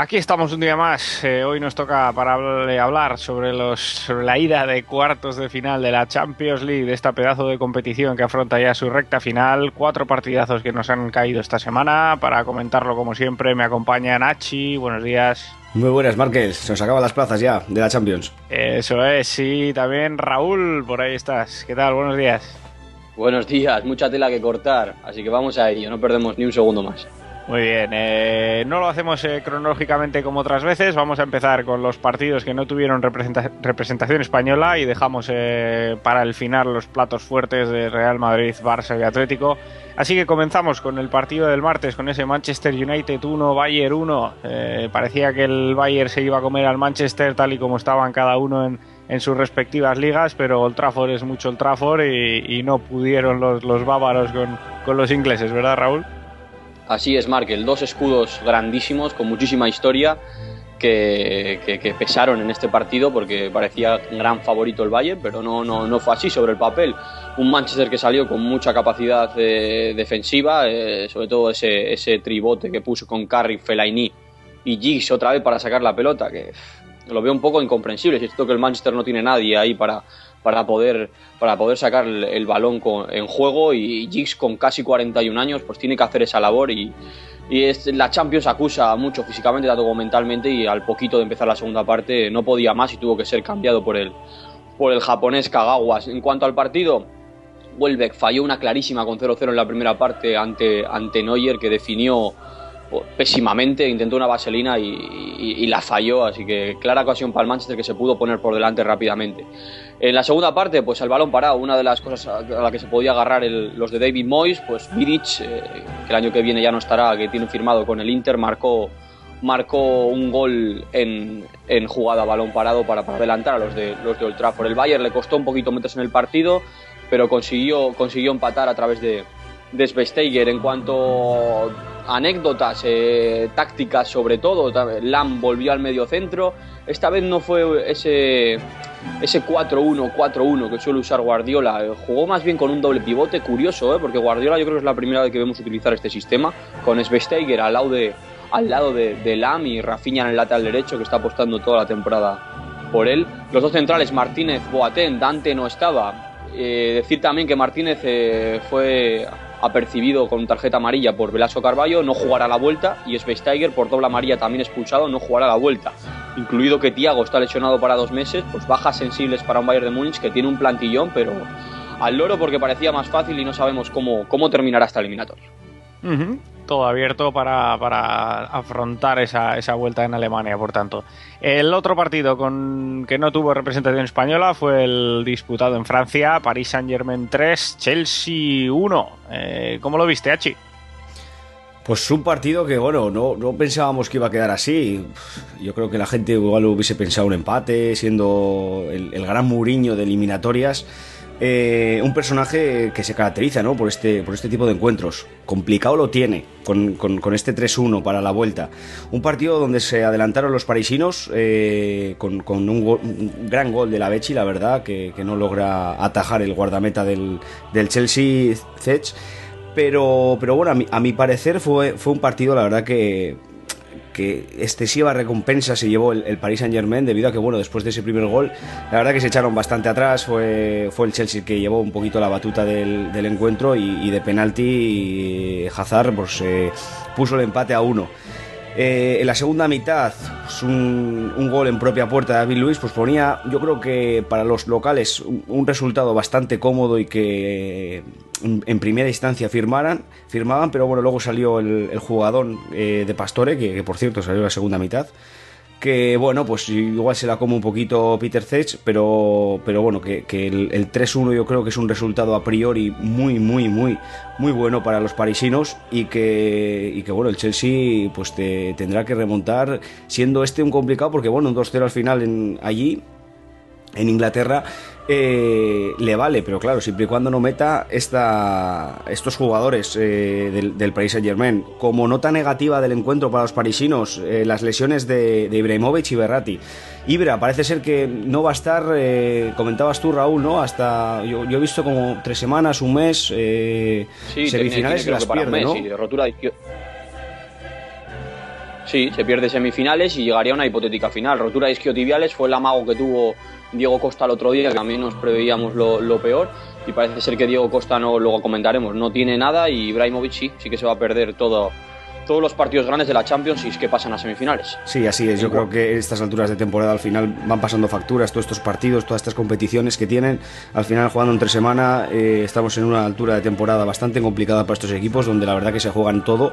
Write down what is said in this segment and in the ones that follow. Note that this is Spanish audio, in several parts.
Aquí estamos un día más. Eh, hoy nos toca para hablar sobre, los, la ida de cuartos de final de la Champions League, de esta pedazo de competición que afronta ya su recta final. Cuatro partidazos que nos han caído esta semana. Para comentarlo, como siempre, me acompaña Nachi. Buenos días. Muy buenas, Márquez. Se nos acaban las plazas ya de la Champions. Eso es, sí. También Raúl, por ahí estás. ¿Qué tal? Buenos días. Buenos días, mucha tela que cortar, así que vamos a ello, no perdemos ni un segundo más. Muy bien, eh, no lo hacemos eh, cronológicamente como otras veces, vamos a empezar con los partidos que no tuvieron representación española y dejamos eh, para el final los platos fuertes de Real Madrid, Barça y Atlético. Así que comenzamos con el partido del martes, con ese Manchester United 1, Bayern 1. parecía que el Bayern se iba a comer al Manchester tal y como estaban cada uno en, sus respectivas ligas, pero el Trafford es mucho el Trafford y, no pudieron los, los bávaros con, con los ingleses, ¿verdad Raúl? Así es, Markel. Dos escudos grandísimos, con muchísima historia, que, pesaron en este partido porque parecía gran favorito el Bayern, pero no, no, no fue así sobre el papel. Un Manchester que salió con mucha capacidad eh, defensiva, eh, sobre todo ese, ese tribote que puso con Carrick, Fellaini y Giggs otra vez para sacar la pelota, que lo veo un poco incomprensible. Si esto que el Manchester no tiene nadie ahí para, para poder, para poder sacar el, balón en juego y Giggs con casi 41 años pues tiene que hacer esa labor y, y es, la Champions acusa mucho físicamente, tanto como mentalmente y al poquito de empezar la segunda parte no podía más y tuvo que ser cambiado por el, por el japonés Kagawa. En cuanto al partido, Welbeck falló una clarísima con 0-0 en la primera parte ante, ante Neuer que definió pésimamente, intentó una vaselina y, la falló, así que clara ocasión para el Manchester que se pudo poner por delante rápidamente. En la segunda parte, pues el balón parado, una de las cosas a la que se podía agarrar los de David Moyes, pues Vidic, eh, que el año que viene ya no estará, que tiene firmado con el Inter, marcó, marcó un gol en, en jugada balón parado para, adelantar a los de, los de Old Trafford. El Bayern le costó un poquito meterse en el partido, pero consiguió, consiguió empatar a través de, de En cuanto anécdotas, eh, tácticas sobre todo. Lam volvió al medio centro. Esta vez no fue ese, ese 4-1, 4-1 que suele usar Guardiola. Jugó más bien con un doble pivote, curioso, ¿eh? porque Guardiola yo creo que es la primera vez que vemos utilizar este sistema, con Svesteiger al lado de, al lado de, Lam y Rafinha en el lateral derecho, que está apostando toda la temporada por él. Los dos centrales, Martínez, Boateng, Dante no estaba. Eh, decir también que Martínez eh, fue apercibido con tarjeta amarilla por Velasco Carballo, no jugará la vuelta y Schweinsteiger por doble amarilla también expulsado, no jugará la vuelta. Incluido que Tiago está lesionado para dos meses, pues bajas sensibles para un Bayern de Múnich que tiene un plantillón, pero al loro porque parecía más fácil y no sabemos cómo, cómo terminará esta eliminatoria todo abierto para, afrontar esa, esa, vuelta en Alemania, por tanto. El otro partido con que no tuvo representación española fue el disputado en Francia, París Saint-Germain 3, Chelsea 1. Eh, ¿Cómo lo viste, Achi? Pues un partido que, bueno, no, no, pensábamos que iba a quedar así. Yo creo que la gente igual hubiese pensado un empate, siendo el, el gran muriño de eliminatorias. Eh, un personaje que se caracteriza ¿no? por, este, por este tipo de encuentros. Complicado lo tiene con, con, este 3-1 para la vuelta. Un partido donde se adelantaron los parisinos eh, con, con un, gran gol de la Bechi, la verdad, que, que no logra atajar el guardameta del, del Chelsea, Zech. Pero, pero bueno, a mi, a mi parecer fue, fue un partido, la verdad, que excesiva recompensa se llevó el, Paris Saint Germain debido a que, bueno, después de ese primer gol, la verdad que se echaron bastante atrás, fue, fue el Chelsea que llevó un poquito la batuta del, encuentro y, de penalti y Hazard pues, eh, puso el empate a uno. Eh, en la segunda mitad, un, gol en propia puerta de David Luis, pues ponía, yo creo que para los locales, un, resultado bastante cómodo y que en, primera instancia firmaban, pero bueno, luego salió el, jugador eh, de Pastore, que, por cierto salió en la segunda mitad que bueno, pues igual se la come un poquito Peter Zech, pero, pero bueno, que, el, 3-1 yo creo que es un resultado a priori muy, muy, muy, muy bueno para los parisinos y que, y que bueno, el Chelsea pues te, tendrá que remontar, siendo este un complicado, porque bueno, un 2-0 al final en, allí, en Inglaterra, eh, le vale, pero claro, siempre y cuando no meta esta, estos jugadores eh, del, del, Paris Saint Germain. Como nota negativa del encuentro para los parisinos, eh, las lesiones de, de, Ibrahimovic y Berratti. Ibra, parece ser que no va a estar, comentabas tú Raúl, ¿no? Hasta, yo, he visto como tres semanas, un mes, sí, semifinales y las pierde, ¿no? Sí, rotura de Sí, se pierde semifinales y llegaría a una hipotética final. Rotura de isquiotibiales fue el amago que tuvo Diego Costa el otro día, que también nos preveíamos lo, lo peor. Y parece ser que Diego Costa, no luego comentaremos, no tiene nada y Ibrahimovic sí, sí que se va a perder todo, todos los partidos grandes de la Champions y es que pasan a semifinales. Sí, así es. Yo creo que estas alturas de temporada al final van pasando facturas, todos estos partidos, todas estas competiciones que tienen. Al final, jugando entre semana, eh, estamos en una altura de temporada bastante complicada para estos equipos, donde la verdad que se juegan todo,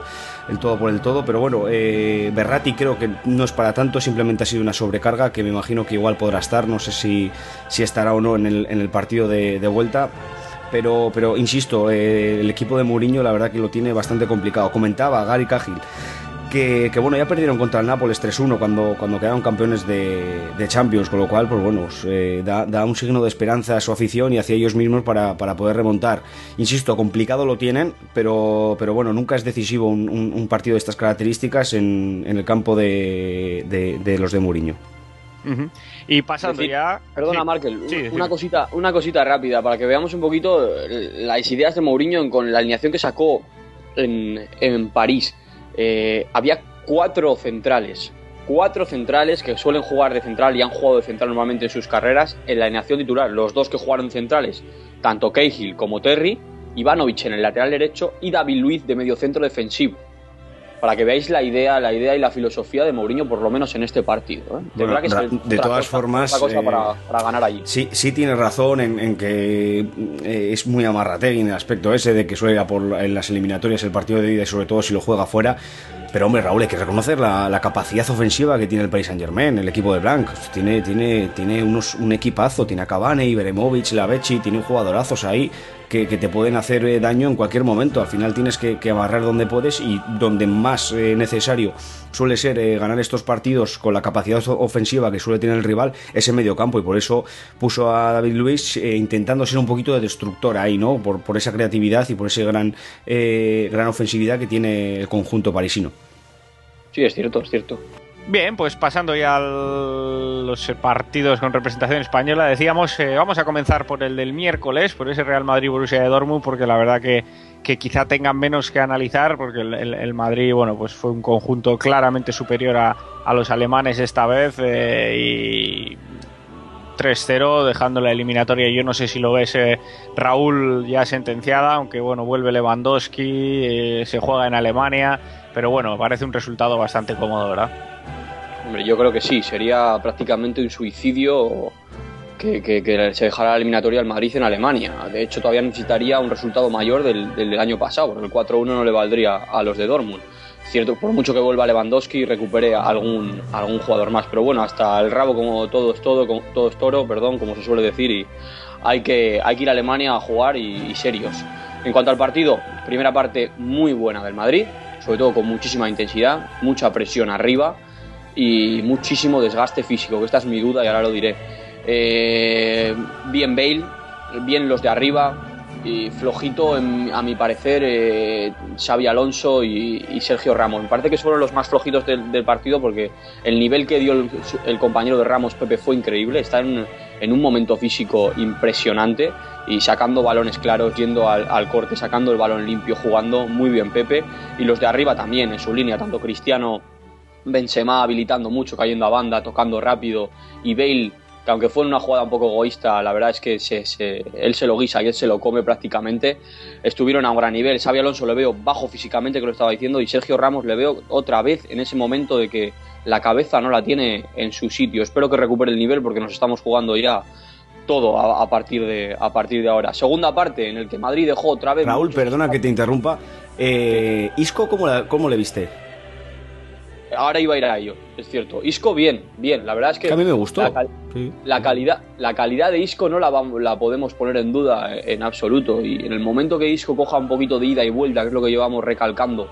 el todo por el todo. Pero bueno, eh, Berrati creo que no es para tanto, simplemente ha sido una sobrecarga que me imagino que igual podrá estar. No sé si, si estará o no en el, en el partido de, de vuelta pero, pero insisto, eh, el equipo de Mourinho la verdad que lo tiene bastante complicado. Comentaba Gary Cahill que, que, bueno, ya perdieron contra el Nápoles 3-1 cuando, cuando quedaron campeones de, Champions, con lo cual, pues bueno, eh, da, un signo de esperanza a su afición y hacia ellos mismos para, para poder remontar. Insisto, complicado lo tienen, pero, pero bueno, nunca es decisivo un, partido de estas características en, el campo de, de, de los de Mourinho. Uh -huh. Y pasando decir, ya. Perdona, sí, Markel, sí, una, cosita, una cosita rápida para que veamos un poquito las ideas de Mourinho con la alineación que sacó en, en París. Eh, había cuatro centrales, cuatro centrales que suelen jugar de central y han jugado de central normalmente en sus carreras en la alineación titular. Los dos que jugaron centrales, tanto Cahill como Terry, Ivanovic en el lateral derecho y David Luiz de medio centro defensivo para que veáis la idea, la idea y la filosofía de Mourinho, por lo menos en este partido. ¿eh? De, bueno, que de, de todas cosa, formas, cosa para, para, ganar allí. Sí, sí tiene razón en, en que eh, es muy amarrategui en el aspecto ese de que suele ir a por en las eliminatorias el partido de ida y sobre todo si lo juega fuera. Pero hombre, Raúl, hay que reconocer la, la, capacidad ofensiva que tiene el Paris Saint Germain, el equipo de Blanc. Tiene, tiene, tiene unos, un equipazo, tiene a Cavani, Ibrahimovic, Lavechi, tiene jugadorazos ahí que, que, te pueden hacer eh, daño en cualquier momento. Al final tienes que, que donde puedes y donde más eh, necesario suele ser eh, ganar estos partidos con la capacidad ofensiva que suele tener el rival es en medio campo y por eso puso a David Luis eh, intentando ser un poquito de destructor ahí, ¿no? Por, por esa creatividad y por esa gran, eh, gran ofensividad que tiene el conjunto parisino. Sí, es cierto, es cierto. Bien, pues pasando ya a los partidos con representación española, decíamos, eh, vamos a comenzar por el del miércoles, por ese Real Madrid-Borussia de Dortmund, porque la verdad que, quizá tengan menos que analizar, porque el, el, Madrid, bueno, pues fue un conjunto claramente superior a, los alemanes esta vez eh, y 3-0, dejando la eliminatoria. Yo no sé si lo ves, eh, Raúl, ya sentenciada, aunque bueno, vuelve Lewandowski, se juega en Alemania, pero bueno, parece un resultado bastante cómodo, ¿verdad? Hombre, yo creo que sí, sería prácticamente un suicidio que, que, que, se dejara la eliminatoria al Madrid en Alemania. De hecho, todavía necesitaría un resultado mayor del, del año pasado, porque el 4-1 no le valdría a los de Dortmund. Cierto, por mucho que vuelva Lewandowski recupere a algún, a algún jugador más. Pero bueno, hasta el rabo, como todo es todo, como, todo es toro, perdón, como se suele decir, y hay que, hay que ir a Alemania a jugar y, y serios. En cuanto al partido, primera parte muy buena del Madrid, sobre todo con muchísima intensidad, mucha presión arriba y muchísimo desgaste físico, que esta es mi duda y ahora lo diré. Eh, bien Bale, bien los de arriba, y flojito, a mi parecer, eh, Xavi Alonso y, Sergio Ramos. Me parece que fueron los más flojitos del, partido porque el nivel que dio el, compañero de Ramos, Pepe, fue increíble. Está en, un momento físico impresionante y sacando balones claros, yendo al, corte, sacando el balón limpio, jugando muy bien Pepe. Y los de arriba también, en su línea, tanto Cristiano Benzema habilitando mucho, cayendo a banda, tocando rápido y Bale que aunque fue una jugada un poco egoísta, la verdad es que se, se, él se lo guisa y él se lo come prácticamente. Estuvieron a un gran nivel. Xavi Alonso le veo bajo físicamente, que lo estaba diciendo, y Sergio Ramos le veo otra vez en ese momento de que la cabeza no la tiene en su sitio. Espero que recupere el nivel porque nos estamos jugando ya todo a, a, partir de, a partir de ahora. Segunda parte en el que Madrid dejó otra vez. Raúl, perdona que te interrumpa. Eh, Isco, ¿cómo, la, ¿cómo le viste? Ahora iba a ir a ello, es cierto. Isco bien, bien, la verdad es que... que a mí me gustó. La, cal sí. la, calidad, la calidad de Isco no la, la podemos poner en duda en absoluto y en el momento que Isco coja un poquito de ida y vuelta, que es lo que llevamos recalcando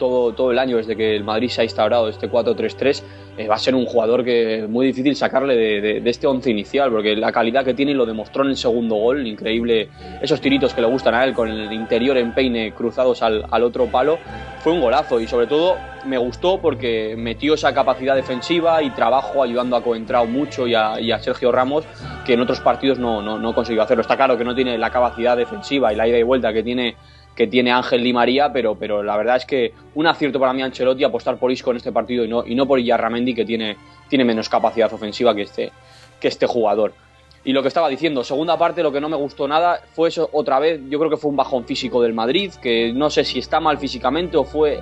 todo, todo el año desde que el Madrid se ha instaurado este 4-3-3, eh, va a ser un jugador que es muy difícil sacarle de, de, de, este once inicial, porque la calidad que tiene lo demostró en el segundo gol, increíble, esos tiritos que le gustan a él con el interior en peine cruzados al, al otro palo, fue un golazo y sobre todo me gustó porque metió esa capacidad defensiva y trabajo ayudando a Coentrao mucho y a, y a Sergio Ramos que en otros partidos no, no, no, consiguió hacerlo. Está claro que no tiene la capacidad defensiva y la ida y vuelta que tiene que tiene Ángel Di María, pero, pero la verdad es que un acierto para mí Ancelotti apostar por Isco en este partido y no, y no por Iyarramendi, que tiene, tiene menos capacidad ofensiva que este, que este jugador. Y lo que estaba diciendo, segunda parte, lo que no me gustó nada fue eso otra vez. Yo creo que fue un bajón físico del Madrid, que no sé si está mal físicamente o fue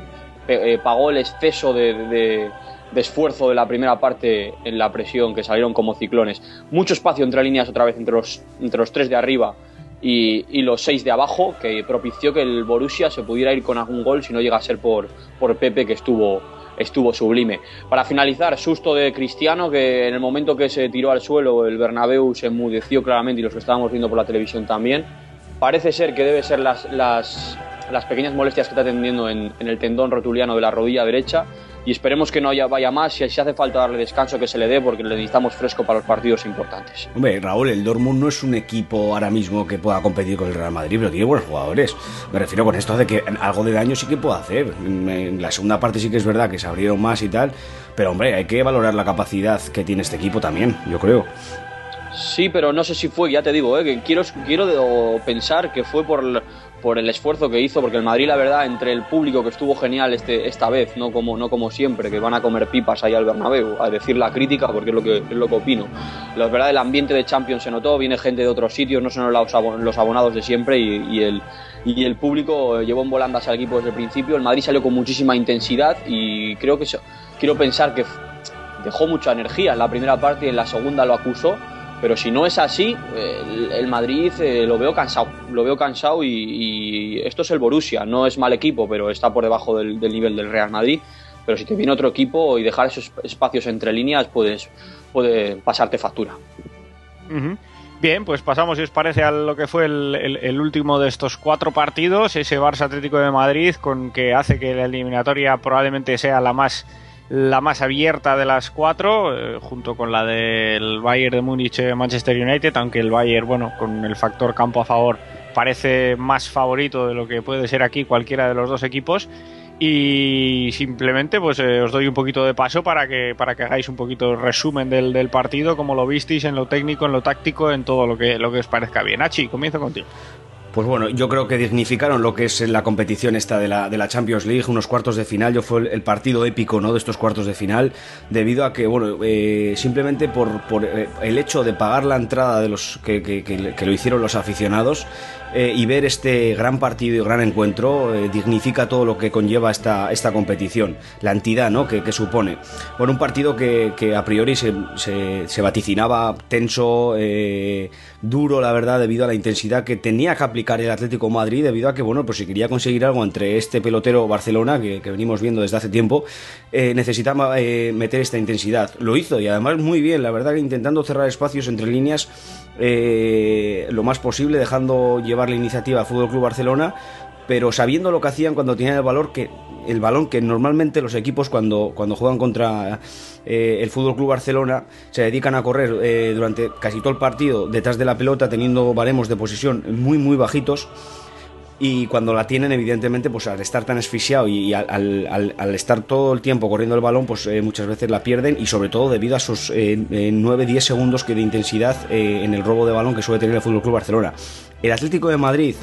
eh, pagó el exceso de, esfuerzo de la primera parte en la presión, que salieron como ciclones. Mucho espacio entre líneas otra vez entre los, entre los tres de arriba y, los seis de abajo, que propició que el Borussia se pudiera ir con algún gol si no llega a ser por, por Pepe, que estuvo estuvo sublime. Para finalizar, susto de Cristiano, que en el momento que se tiró al suelo el Bernabéu se enmudeció claramente y los que estábamos viendo por la televisión también. Parece ser que debe ser las, las, pequeñas molestias que está teniendo en, en el tendón rotuliano de la rodilla derecha y esperemos que no haya, vaya más. Si, si hace falta darle descanso, que se le dé, porque le necesitamos fresco para los partidos importantes. Hombre, Raúl, el Dortmund no es un equipo ahora mismo que pueda competir con el Real Madrid, pero tiene buenos jugadores. Me refiero con esto de que algo de daño sí que puede hacer. En la segunda parte sí que es verdad que se abrieron más y tal, pero hombre, hay que valorar la capacidad que tiene este equipo también, yo creo. Sí, pero no sé si fue, ya te digo, ¿eh? que quiero, quiero pensar que fue por, por el esfuerzo que hizo, porque el Madrid, la verdad, entre el público que estuvo genial este, esta vez, no como, no como siempre, que van a comer pipas ahí al Bernabéu, a decir la crítica, porque es lo que, es lo que opino. La verdad, el ambiente de Champions se notó, viene gente de otros sitios, no son los abonados de siempre y, el, y el público llevó en volandas al equipo desde el principio. El Madrid salió con muchísima intensidad y creo que quiero pensar que dejó mucha energía en la primera parte y en la segunda lo acusó pero si no es así, el, Madrid eh, lo veo cansado, lo veo cansado y, esto es el Borussia, no es mal equipo, pero está por debajo del, nivel del Real Madrid. Pero si te viene otro equipo y dejar esos espacios entre líneas, puedes, puede pasarte factura. Bien, pues pasamos, si os parece, a lo que fue el, último de estos cuatro partidos, ese Barça Atlético de Madrid, con que hace que la eliminatoria probablemente sea la más la más abierta de las cuatro, eh, junto con la del Bayern de Múnich eh, Manchester United, aunque el Bayern, bueno, con el factor campo a favor, parece más favorito de lo que puede ser aquí cualquiera de los dos equipos. Y simplemente pues eh, os doy un poquito de paso para que, para que hagáis un poquito resumen del, del partido, como lo visteis en lo técnico, en lo táctico, en todo lo que, lo que os parezca bien. Achi, comienzo contigo. Pues bueno, yo creo que dignificaron lo que es la competición esta de la, de la Champions League, unos cuartos de final, yo fue el, partido épico ¿no? de estos cuartos de final, debido a que, bueno, eh, simplemente por, por, eh, el hecho de pagar la entrada de los que, que, que lo hicieron los aficionados, eh, y ver este gran partido y gran encuentro eh, dignifica todo lo que conlleva esta, esta competición, la entidad ¿no? que, supone. Bueno, un partido que, a priori se, se, vaticinaba tenso, eh, duro, la verdad, debido a la intensidad que tenía que aplicar el Atlético Madrid, debido a que, bueno, pues si quería conseguir algo entre este pelotero Barcelona, que, que venimos viendo desde hace tiempo, necesitaba meter esta intensidad. Lo hizo y además muy bien, la verdad, que intentando cerrar espacios entre líneas eh, lo más posible, dejando llevar la iniciativa al Fútbol Club Barcelona, pero sabiendo lo que hacían cuando tenían el valor que el balón que normalmente los equipos cuando, cuando juegan contra eh, el Fútbol Club Barcelona se dedican a correr eh, durante casi todo el partido detrás de la pelota teniendo baremos de posición muy muy bajitos y cuando la tienen evidentemente pues al estar tan asfixiado y, al, estar todo el tiempo corriendo el balón pues eh, muchas veces la pierden y sobre todo debido a esos eh, 9-10 eh, segundos que de intensidad eh, en el robo de balón que suele tener el Fútbol Club Barcelona. El Atlético de Madrid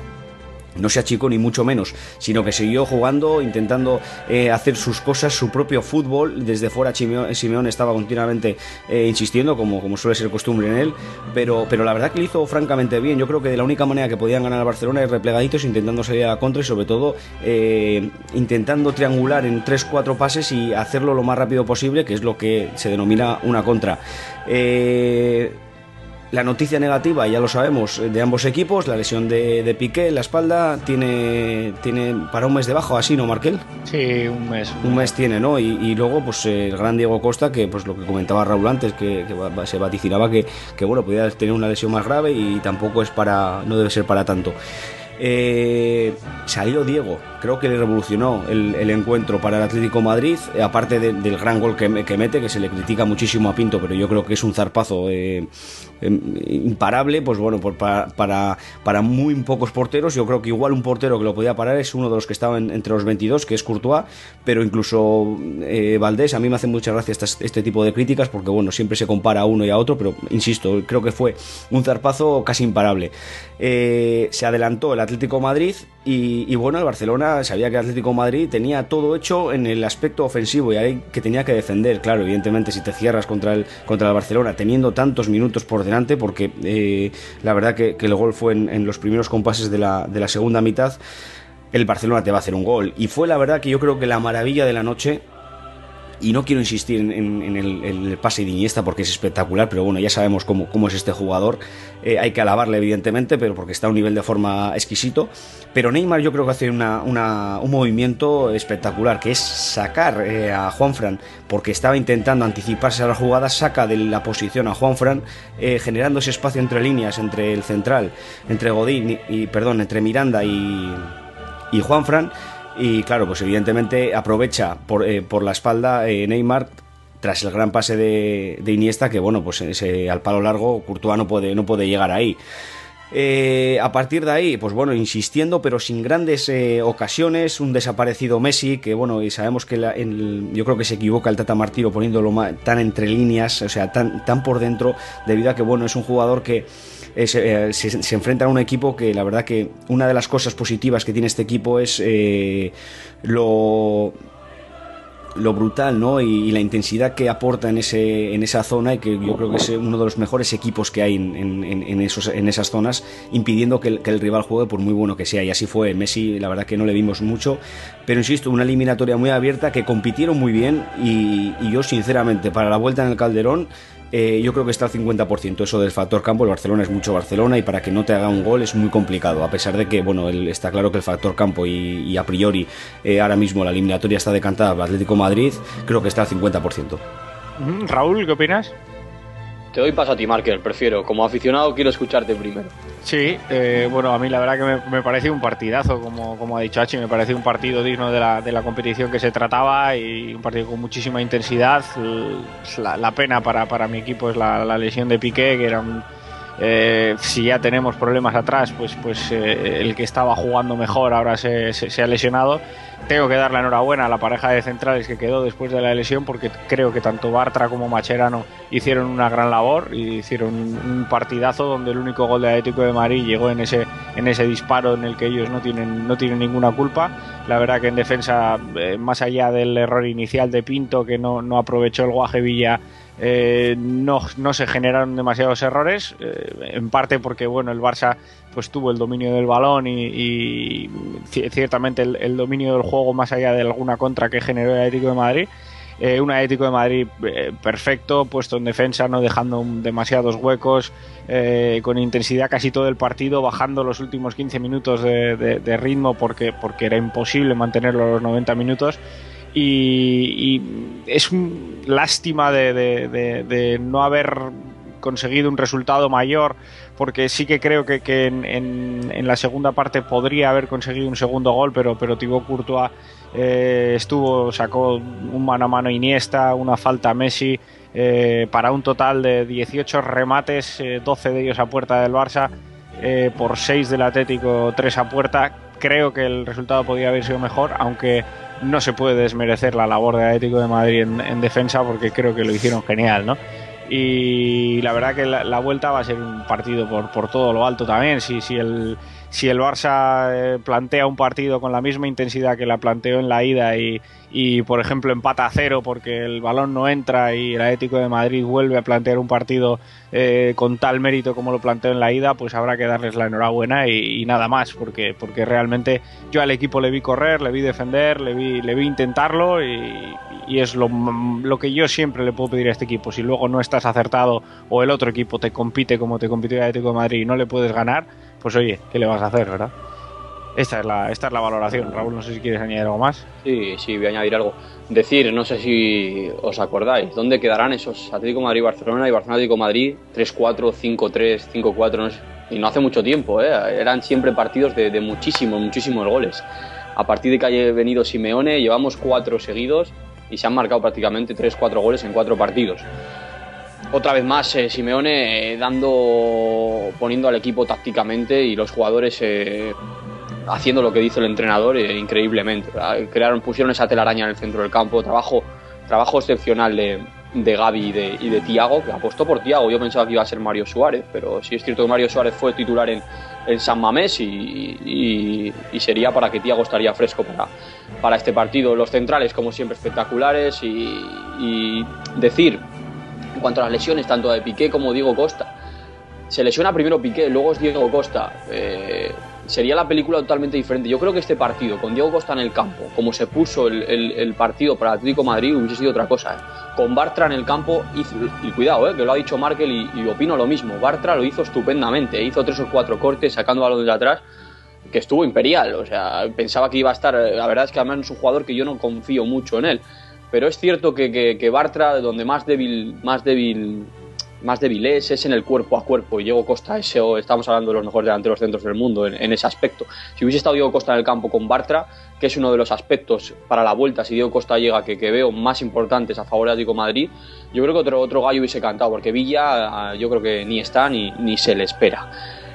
no se achicó ni mucho menos, sino que siguió jugando, intentando eh, hacer sus cosas, su propio fútbol. Desde fuera Simeón, estaba continuamente eh, insistiendo, como, como suele ser costumbre en él, pero, pero la verdad que lo hizo francamente bien. Yo creo que de la única manera que podían ganar a Barcelona es replegaditos, intentando salir a la contra y sobre todo eh, intentando triangular en 3-4 pases y hacerlo lo más rápido posible, que es lo que se denomina una contra. La noticia negativa, ya lo sabemos, de ambos equipos, la lesión de, de Piqué en la espalda, tiene, tiene para un mes de bajo, así, ¿no, Markel? Sí, un mes. Un, mes. tiene, ¿no? Y, luego, pues el gran Diego Costa, que pues lo que comentaba Raúl antes, que, se vaticinaba que, que, bueno, podía tener una lesión más grave y tampoco es para, no debe ser para tanto. Eh, salió Diego, creo que le revolucionó el, encuentro para el Atlético Madrid, eh, aparte del gran gol que, mete, que se le critica muchísimo a Pinto, pero yo creo que es un zarpazo eh, em, imparable, pues bueno, para, para, muy pocos porteros, yo creo que igual un portero que lo podía parar es uno de los que estaba entre los 22, que es Courtois, pero incluso eh, Valdés, a mí me hace mucha gracia este, tipo de críticas, porque bueno, siempre se compara a uno y a otro, pero insisto, creo que fue un zarpazo casi imparable. se adelantó el Atlético Madrid y, bueno, el Barcelona sabía que Atlético Madrid tenía todo hecho en el aspecto ofensivo y ahí que tenía que defender. Claro, evidentemente, si te cierras contra el, contra el Barcelona teniendo tantos minutos por delante, porque eh, la verdad que, el gol fue en, los primeros compases de la, de la segunda mitad, el Barcelona te va a hacer un gol. Y fue la verdad que yo creo que la maravilla de la noche y no quiero insistir en, el, pase de Iniesta porque es espectacular, pero bueno, ya sabemos cómo, cómo es este jugador. Eh, hay que alabarle, evidentemente, pero porque está a un nivel de forma exquisito. Pero Neymar yo creo que hace un movimiento espectacular, que es sacar eh, a Juanfran, porque estaba intentando anticiparse a la jugada, saca de la posición a Juanfran, eh, generando ese espacio entre líneas, entre el central, entre Godín y, perdón, entre Miranda y, y Juanfran y claro, pues evidentemente aprovecha por, eh, por la espalda eh, Neymar tras el gran pase de, Iniesta, que bueno, pues al palo largo Courtois no puede, no puede llegar ahí. Eh, a partir de ahí, pues bueno, insistiendo, pero sin grandes ocasiones, un desaparecido Messi, que bueno, y sabemos que yo creo que se equivoca el Tata Martiro poniéndolo tan entre líneas, o sea, tan, tan por dentro, debido a que bueno, es un jugador que eh, se, enfrenta a un equipo que la verdad que una de las cosas positivas que tiene este equipo es eh, lo lo brutal ¿no? Y, la intensidad que aporta en, ese, en esa zona y que yo creo que es uno de los mejores equipos que hay en, esos, en esas zonas, impidiendo que el, rival juegue por muy bueno que sea. Y así fue. Messi, la verdad que no le vimos mucho, pero insisto, una eliminatoria muy abierta que compitieron muy bien y yo sinceramente para la vuelta en el Calderón eh, yo creo que está al 50%. Eso del factor campo, el Barcelona es mucho Barcelona y para que no te haga un gol es muy complicado. A pesar de que, bueno, está claro que el factor campo y, a priori eh, ahora mismo la eliminatoria está decantada para Atlético Madrid, creo que está al 50%. Raúl, ¿qué opinas? Te doy paso a ti, Marker, prefiero. Como aficionado quiero escucharte primero. Sí, eh, bueno, a mí la verdad que me, parece un partidazo, como, como ha dicho Hachi, me parece un partido digno de la, de la competición que se trataba y un partido con muchísima intensidad. La, pena para, para, mi equipo es la, lesión de Piqué, que era un, eh, si ya tenemos problemas atrás, pues, pues eh, el que estaba jugando mejor ahora se, se, ha lesionado. Tengo que dar la enhorabuena a la pareja de centrales que quedó después de la lesión porque creo que tanto Bartra como Macherano hicieron una gran labor y hicieron un partidazo donde el único gol de Atlético de Madrid llegó en ese, en ese disparo en el que ellos no tienen, no tienen ninguna culpa. La verdad que en defensa, eh, más allá del error inicial de Pinto que no, no aprovechó el Guaje Villa eh, no, no, se generaron demasiados errores, eh, en parte porque bueno el Barça pues tuvo el dominio del balón y, ciertamente el, dominio del juego más allá de alguna contra que generó el Atlético de Madrid. Eh, un Atlético de Madrid perfecto, puesto en defensa, no dejando demasiados huecos, con intensidad casi todo el partido, bajando los últimos 15 minutos de, ritmo porque, porque era imposible mantenerlo los 90 minutos y, es un lástima de, no haber conseguido un resultado mayor porque sí que creo que, en, la segunda parte podría haber conseguido un segundo gol pero, pero Thibaut Courtois eh, estuvo, sacó un mano a mano Iniesta, una falta a Messi eh, para un total de 18 remates, 12 eh, de ellos a puerta del Barça por 6 del Atlético, 3 a puerta creo que el resultado podría haber sido mejor aunque no se puede desmerecer la labor de Atlético de Madrid en, defensa porque creo que lo hicieron genial, ¿no? Y la verdad que la, vuelta va a ser un partido por, por todo lo alto también. Si, si, el, si el Barça eh, plantea un partido con la misma intensidad que la planteó en la ida y, por ejemplo, empata a cero porque el balón no entra y el Atlético de Madrid vuelve a plantear un partido eh, con tal mérito como lo planteó en la ida, pues habrá que darles la enhorabuena y, nada más, porque, porque realmente yo al equipo le vi correr, le vi defender, le vi, le vi intentarlo y, y es lo, lo, que yo siempre le puedo pedir a este equipo. Si luego no estás acertado o el otro equipo te compite como te compitió el Atlético de Madrid y no le puedes ganar, pues oye, ¿qué le vas a hacer, verdad? Esta es, la, esta es la valoración. Raúl, no sé si quieres añadir algo más. Sí, sí, voy a añadir algo. Decir, no sé si os acordáis, ¿dónde quedarán esos Atlético Madrid-Barcelona y Barcelona-Atlético-Madrid 3-4, 5-3, 5-4? No Y no hace mucho tiempo, ¿eh? eran siempre partidos de, de muchísimos, muchísimos goles. a partir de que haya venido Simeone, llevamos cuatro seguidos y se han marcado prácticamente 3-4 goles en cuatro partidos. Otra vez más, eh, Simeone eh, dando, poniendo al equipo tácticamente y los jugadores eh, haciendo lo que dice el entrenador increíblemente. Crearon, pusieron esa telaraña en el centro del campo, trabajo, trabajo excepcional de, de Gaby y de, y de Tiago, que apostó por Tiago. Yo pensaba que iba a ser Mario Suárez, pero sí es cierto que Mario Suárez fue titular en, en San Mamés y, y, sería para que Tiago estaría fresco para, para este partido. Los centrales, como siempre, espectaculares y, decir, cuanto a las lesiones, tanto de Piqué como Diego Costa, se lesiona primero Piqué, luego es Diego Costa. Eh, sería la película totalmente diferente. Yo creo que este partido, con Diego Costa en el campo, como se puso el, partido para Atlético Madrid, hubiese sido otra cosa. ¿eh? Con Bartra en el campo, y cuidado, ¿eh? que lo ha dicho Markel y, opino lo mismo. Bartra lo hizo estupendamente, hizo tres o cuatro cortes sacando los de atrás, que estuvo imperial. O sea, pensaba que iba a estar. La verdad es que además es un jugador que yo no confío mucho en él. Pero es cierto que, que, Bartra, donde más débil, más débil más débiles, es en el cuerpo a cuerpo. Y Diego Costa, ese, estamos hablando de los mejores delanteros centros del mundo en, ese aspecto. Si hubiese estado Diego Costa en el campo con Bartra, que es uno de los aspectos para la vuelta, si Diego Costa llega, que, que veo más importantes a favor de Atlético Madrid, yo creo que otro, otro gallo hubiese cantado, porque Villa ah, yo creo que ni está ni, ni se le espera.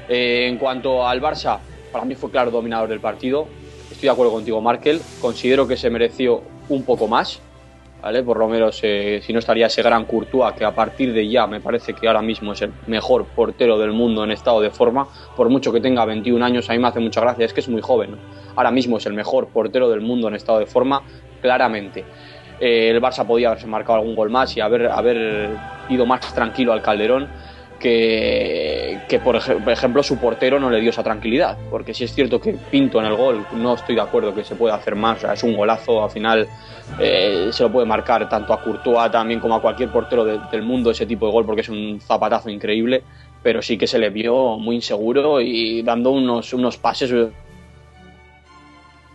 Eh, en cuanto al Barça, para mí fue claro dominador del partido. Estoy de acuerdo contigo, Markel. Considero que se mereció un poco más por lo menos, si no estaría ese gran Courtois, que a partir de ya me parece que ahora mismo es el mejor portero del mundo en estado de forma, por mucho que tenga 21 años, a mí me hace mucha gracia, es que es muy joven. Ahora mismo es el mejor portero del mundo en estado de forma, claramente. Eh, el Barça podía haberse marcado algún gol más y haber, haber ido más tranquilo al Calderón que, por ejemplo su portero no le dio esa tranquilidad, porque si es cierto que Pinto en el gol, no estoy de acuerdo que se pueda hacer más, es un golazo, al final eh, se lo puede marcar tanto a Courtois también como a cualquier portero del mundo ese tipo de gol, porque es un zapatazo increíble, pero sí que se le vio muy inseguro y dando unos, unos pases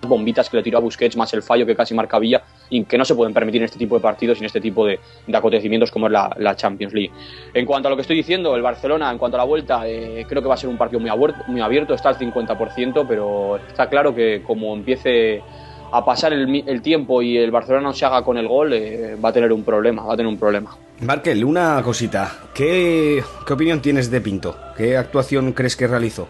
bombitas que le tiró a Busquets más el fallo que casi marca Villa y que no se pueden permitir en este tipo de partidos y en este tipo de, acontecimientos como es la, Champions League. En cuanto a lo que estoy diciendo, el Barcelona, en cuanto a la vuelta, eh, creo que va a ser un partido muy, abierto, está al 50%, pero está claro que como empiece a pasar el, tiempo y el Barcelona no se haga con el gol, eh, va a tener un problema, va a tener un problema. Markel, una cosita, ¿qué, ¿qué opinión tienes de Pinto? ¿Qué actuación crees que realizó?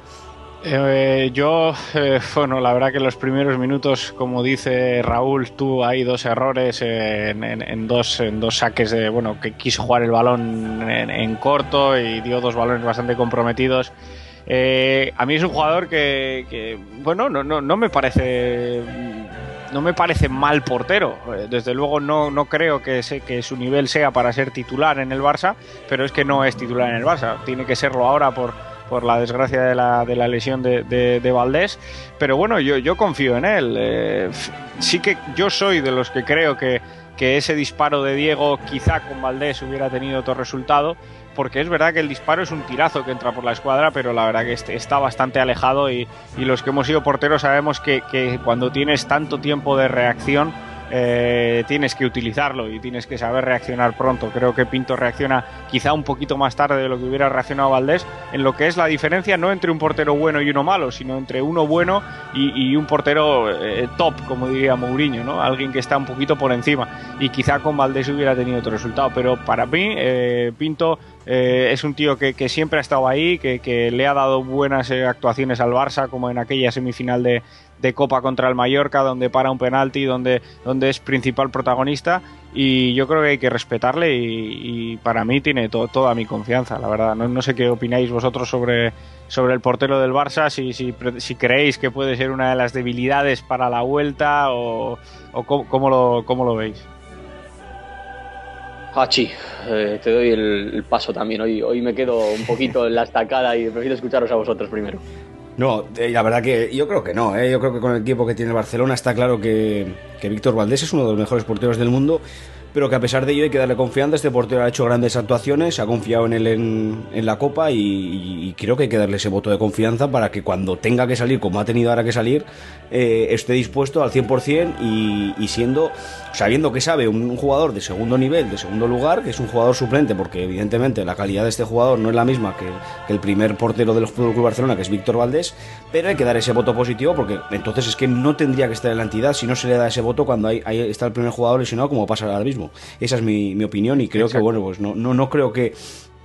Eh, yo, eh, bueno, la verdad que los primeros minutos, como dice Raúl, tuvo ahí dos errores en, dos, en dos saques de, bueno, que quiso jugar el balón en, corto y dio dos balones bastante comprometidos. Eh, a mí es un jugador que, bueno, no, no, no me parece no me parece mal portero. Desde luego no, no creo que, que su nivel sea para ser titular en el Barça, pero es que no es titular en el Barça. Tiene que serlo ahora por, por la desgracia de la, de la lesión de, de, Valdés. Pero bueno, yo, yo confío en él. Eh, sí que yo soy de los que creo que, que ese disparo de Diego quizá con Valdés hubiera tenido otro resultado, porque es verdad que el disparo es un tirazo que entra por la escuadra, pero la verdad que este, está bastante alejado y, y los que hemos sido porteros sabemos que, que cuando tienes tanto tiempo de reacción, eh, tienes que utilizarlo y tienes que saber reaccionar pronto. Creo que Pinto reacciona quizá un poquito más tarde de lo que hubiera reaccionado Valdés, en lo que es la diferencia no entre un portero bueno y uno malo, sino entre uno bueno y, un portero eh, top, como diría Mourinho, ¿no? alguien que está un poquito por encima. Y quizá con Valdés hubiera tenido otro resultado, pero para mí eh, Pinto es un tío que, siempre ha estado ahí, que le ha dado buenas actuaciones al Barça, como en aquella semifinal de, de Copa contra el Mallorca, donde para un penalti, donde, donde es principal protagonista. Y yo creo que hay que respetarle y, para mí tiene toda mi confianza, la verdad. No, sé qué opináis vosotros sobre, sobre el portero del Barça, si, si, creéis que puede ser una de las debilidades para la vuelta o, o cómo, lo, cómo lo veis. Hachi, eh, te doy el, paso también. Hoy, hoy me quedo un poquito en la estacada y prefiero escucharos a vosotros primero. No, eh, la verdad que yo creo que no. Eh. Yo creo que con el equipo que tiene Barcelona está claro que, Víctor Valdés es uno de los mejores porteros del mundo. Pero que a pesar de ello hay que darle confianza. Este portero ha hecho grandes actuaciones, ha confiado en él en, la Copa y, creo que hay que darle ese voto de confianza para que cuando tenga que salir, como ha tenido ahora que salir, eh, esté dispuesto al 100% y, y siendo, sabiendo que sabe un, jugador de segundo nivel, de segundo lugar, que es un jugador suplente, porque evidentemente la calidad de este jugador no es la misma que, el primer portero del Fútbol Club Barcelona, que es Víctor Valdés, pero hay que dar ese voto positivo porque entonces es que no tendría que estar en la entidad si no se le da ese voto cuando ahí, está el primer jugador lesionado, como pasa ahora mismo. Esa es mi, opinión y creo que, bueno, pues no, no, no creo que,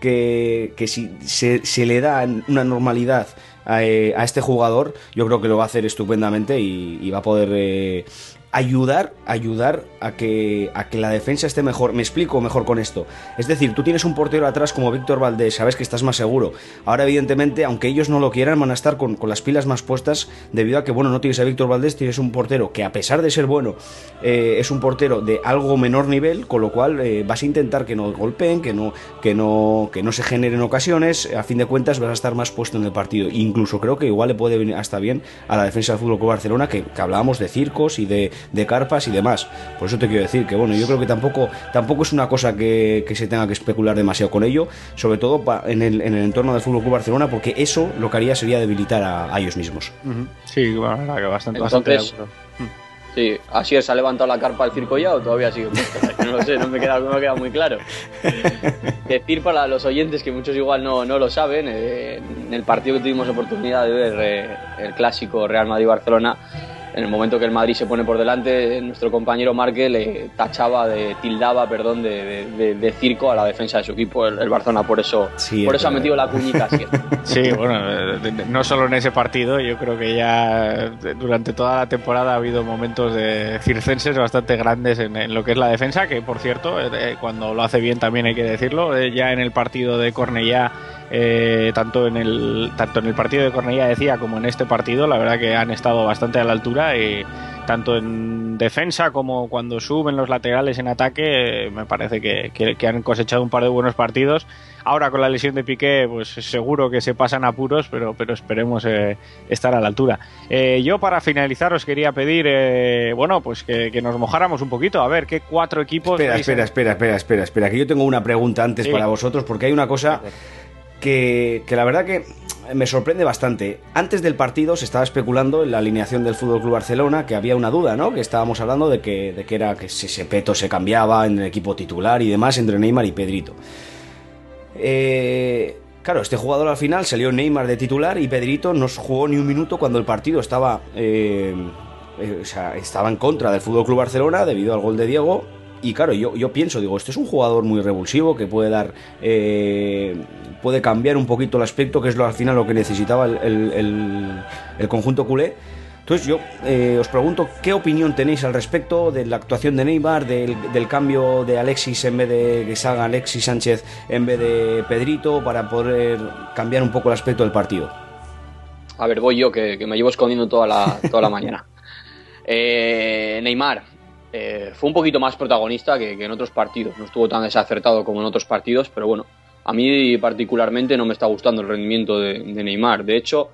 que, si se, le da una normalidad a, eh, este jugador, yo creo que lo va a hacer estupendamente y, va a poder eh, ayudar, ayudar a que, a que la defensa esté mejor. Me explico mejor con esto. Es decir, tú tienes un portero atrás como Víctor Valdés, sabes que estás más seguro. Ahora, evidentemente, aunque ellos no lo quieran, van a estar con, las pilas más puestas debido a que, bueno, no tienes a Víctor Valdés, tienes un portero que a pesar de ser bueno, eh, es un portero de algo menor nivel, con lo cual eh, vas a intentar que no golpeen, que no, que, no, que no se generen ocasiones. A fin de cuentas, vas a estar más puesto en el partido. Incluso creo que igual le puede venir hasta bien a la defensa del Fútbol Club Barcelona, que hablábamos de circos y de, de carpas y demás. Por eso te quiero decir que, bueno, yo creo que tampoco, tampoco es una cosa que, se tenga que especular demasiado con ello, sobre todo en el, en el entorno del Fútbol Club Barcelona, porque eso lo que haría sería debilitar a, ellos mismos. Sí, bueno, bastante, Entonces, Sí, así se ha levantado la carpa del circo ya o todavía sigue No lo sé, no me queda, no me queda muy claro. Decir para los oyentes que muchos igual no, no lo saben, eh, en el partido que tuvimos oportunidad de ver, eh, el clásico Real Madrid-Barcelona, en el momento que el Madrid se pone por delante, nuestro compañero Marque le tachaba, de, tildaba, perdón, de, circo a la defensa de su equipo, el, Barcelona, por eso, por eso ha metido la cuñita así. Sí, bueno, no solo en ese partido, yo creo que ya durante toda la temporada ha habido momentos de circenses bastante grandes en, lo que es la defensa, que por cierto, eh, cuando lo hace bien también hay que decirlo, eh, ya en el partido de Cornellá eh, tanto, en el, tanto en el partido de Cornellá decía como en este partido, la verdad que han estado bastante a la altura y tanto en defensa como cuando suben los laterales en ataque, me parece que, han cosechado un par de buenos partidos. Ahora con la lesión de Piqué, pues seguro que se pasan apuros, pero, pero esperemos eh, estar a la altura. Eh, yo para finalizar os quería pedir, bueno, pues que, nos mojáramos un poquito, a ver qué cuatro equipos... Espera, espera, espera, espera, espera, espera, que yo tengo una pregunta antes para vosotros, porque hay una cosa que, la verdad que me sorprende bastante. Antes del partido se estaba especulando en la alineación del Fútbol Club Barcelona que había una duda, ¿no? Que estábamos hablando de que, de que era que ese peto se cambiaba en el equipo titular y demás entre Neymar y Pedrito. Eh, claro, este jugador al final salió Neymar de titular y Pedrito no jugó ni un minuto cuando el partido estaba, eh, eh, o sea, estaba en contra del Fútbol Club Barcelona debido al gol de Diego y claro, yo, yo pienso, digo, este es un jugador muy revulsivo que puede dar, eh, puede cambiar un poquito el aspecto, que es lo, al final lo que necesitaba el, conjunto culé. Entonces yo eh, os pregunto qué opinión tenéis al respecto de la actuación de Neymar, del, cambio de Alexis en vez de que salga Alexis Sánchez en vez de Pedrito para poder cambiar un poco el aspecto del partido. A ver, voy yo que, me llevo escondiendo toda la, toda la mañana. Eh, Neymar, eh, fue un poquito más protagonista que, en otros partidos. No estuvo tan desacertado como en otros partidos, pero bueno, a mí particularmente no me está gustando el rendimiento de, Neymar. De hecho,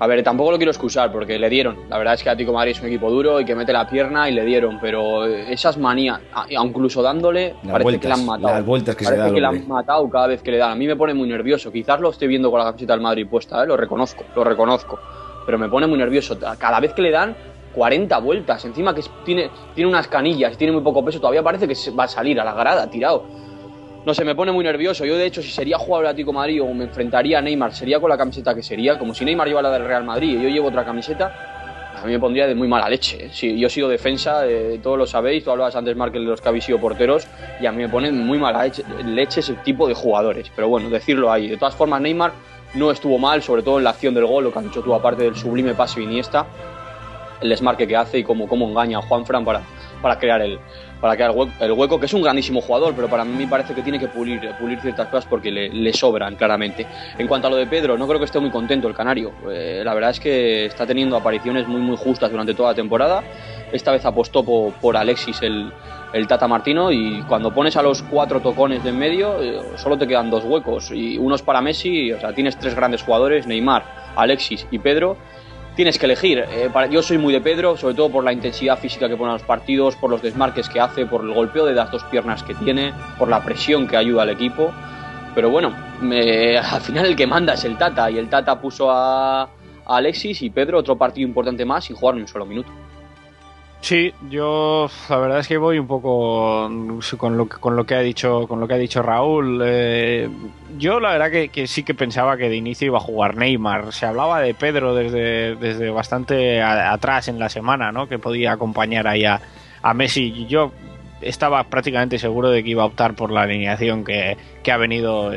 a ver, tampoco lo quiero excusar porque le dieron. La verdad es que Atlético Madrid es un equipo duro y que mete la pierna y le dieron, pero esas manías, incluso dándole, parece que le han matado. Las vueltas que parece que le han matado cada vez que le dan. A mí me pone muy nervioso. Quizás lo esté viendo con la camiseta del Madrid puesta, ¿eh? lo reconozco, lo reconozco. Pero me pone muy nervioso. Cada vez que le dan, 40 vueltas. Encima que tiene, tiene unas canillas, tiene muy poco peso, todavía parece que va a salir a la grada tirado. No sé, me pone muy nervioso. Yo, de hecho, si sería jugador de Atlético Madrid o me enfrentaría a Neymar, sería con la camiseta que sería. Como si Neymar lleva la del Real Madrid y yo llevo otra camiseta, a mí me pondría de muy mala leche. ¿eh? Yo he sido defensa, eh, todos lo sabéis, tú hablabas antes, Markel, de los que habéis sido porteros, y a mí me ponen muy mala leche, ese tipo de jugadores. Pero bueno, decirlo ahí. De todas formas, Neymar no estuvo mal, sobre todo en la acción del gol, lo que han hecho tú, aparte del sublime pase Iniesta el desmarque que hace y cómo, cómo engaña a Juan Fran para, para crear el para crear el hueco, que es un grandísimo jugador, pero para mí parece que tiene que pulir, pulir ciertas cosas porque le, sobran claramente. En cuanto a lo de Pedro, no creo que esté muy contento el canario. Eh, la verdad es que está teniendo apariciones muy muy justas durante toda la temporada. Esta vez apostó por, Alexis el, el Tata Martino y cuando pones a los cuatro tocones de en medio eh, solo te quedan dos huecos y unos para Messi, o sea, tienes tres grandes jugadores, Neymar, Alexis y Pedro tienes que elegir. Eh, yo soy muy de Pedro, sobre todo por la intensidad física que pone a los partidos, por los desmarques que hace, por el golpeo de las dos piernas que tiene, por la presión que ayuda al equipo. Pero bueno, al final el que manda es el Tata y el Tata puso a, a Alexis y Pedro otro partido importante más sin jugar ni un solo minuto. Sí, yo la verdad es que voy un poco con lo, con lo que ha dicho con lo que ha dicho Raúl. Eh, yo la verdad que, sí que pensaba que de inicio iba a jugar Neymar. Se hablaba de Pedro desde, desde bastante atrás en la semana, ¿no? Que podía acompañar ahí a, a Messi. Yo estaba prácticamente seguro de que iba a optar por la alineación que, que ha venido